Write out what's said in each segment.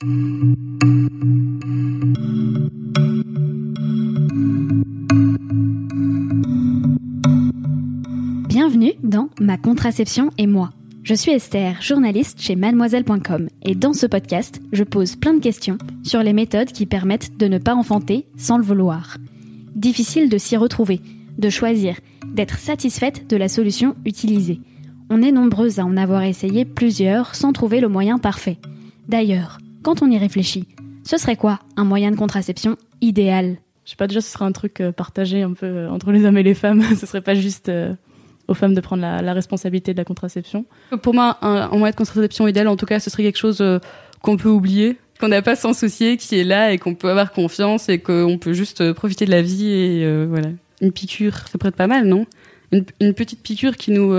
Bienvenue dans Ma contraception et moi. Je suis Esther, journaliste chez mademoiselle.com et dans ce podcast, je pose plein de questions sur les méthodes qui permettent de ne pas enfanter sans le vouloir. Difficile de s'y retrouver, de choisir, d'être satisfaite de la solution utilisée. On est nombreuses à en avoir essayé plusieurs sans trouver le moyen parfait. D'ailleurs, quand on y réfléchit, ce serait quoi un moyen de contraception idéal? Je sais pas, déjà ce serait un truc euh, partagé un peu euh, entre les hommes et les femmes, ce serait pas juste euh, aux femmes de prendre la, responsabilité de la contraception. Pour moi, un, moyen de contraception idéal, en tout cas, ce serait quelque chose qu'on peut oublier, qu'on n'a pas sans soucier, qui est là et qu'on peut avoir confiance et qu'on peut juste profiter de la vie et voilà. Une piqûre, ça être pas mal, non? Une, petite piqûre qui nous,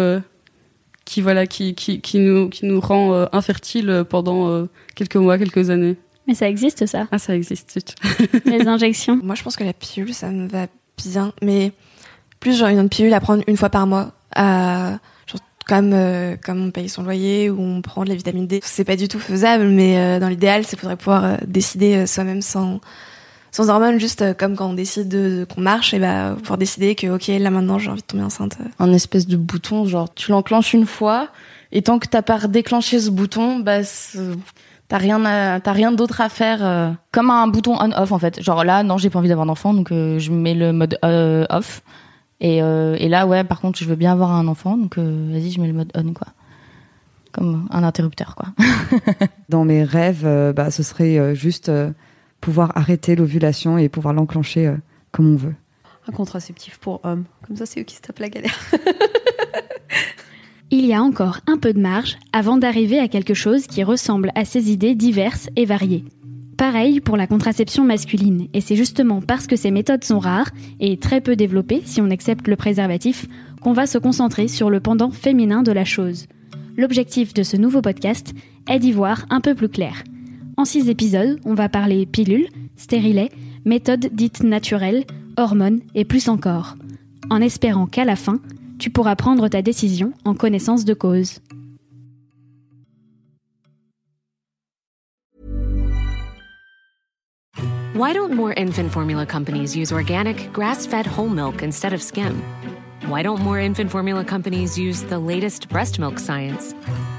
qui voilà, qui, qui, qui, nous, qui nous rend infertile pendant quelques mois, quelques années. Mais ça existe ça Ah, ça existe. Les injections. Moi, je pense que la pilule, ça me va bien, mais plus genre une pilule à prendre une fois par mois à comme euh, comme on paye son loyer ou on prend de la vitamine D. C'est pas du tout faisable, mais euh, dans l'idéal, c'est faudrait pouvoir euh, décider soi-même sans sans hormones, juste comme quand on décide qu'on marche, et bah pouvoir décider que ok là maintenant j'ai envie de tomber enceinte. Un espèce de bouton, genre tu l'enclenches une fois et tant que t'as pas déclenché ce bouton, bah t'as rien t'as rien d'autre à faire. comme un bouton on-off en fait. Genre là non j'ai pas envie d'avoir d'enfant donc je mets le mode off et, euh, et, là, ouais, par contre, je veux bien avoir un enfant, donc euh, vas-y, je mets le mode on, quoi. Comme un interrupteur, quoi. Dans mes rêves, euh, bah, ce serait juste pouvoir arrêter l'ovulation et pouvoir l'enclencher comme on veut. Un contraceptif pour hommes. Comme ça, c'est eux qui se tapent la galère. Il y a encore un peu de marge avant d'arriver à quelque chose qui ressemble à ces idées diverses et variées. Pareil pour la contraception masculine, et c'est justement parce que ces méthodes sont rares et très peu développées, si on accepte le préservatif, qu'on va se concentrer sur le pendant féminin de la chose. L'objectif de ce nouveau podcast est d'y voir un peu plus clair. En six épisodes, on va parler pilules, stérilets, méthodes dites naturelles, hormones et plus encore, en espérant qu'à la fin, tu pourras prendre ta décision en connaissance de cause. Why don't more infant formula companies use organic, grass fed whole milk instead of skim? Why don't more infant formula companies use the latest breast milk science?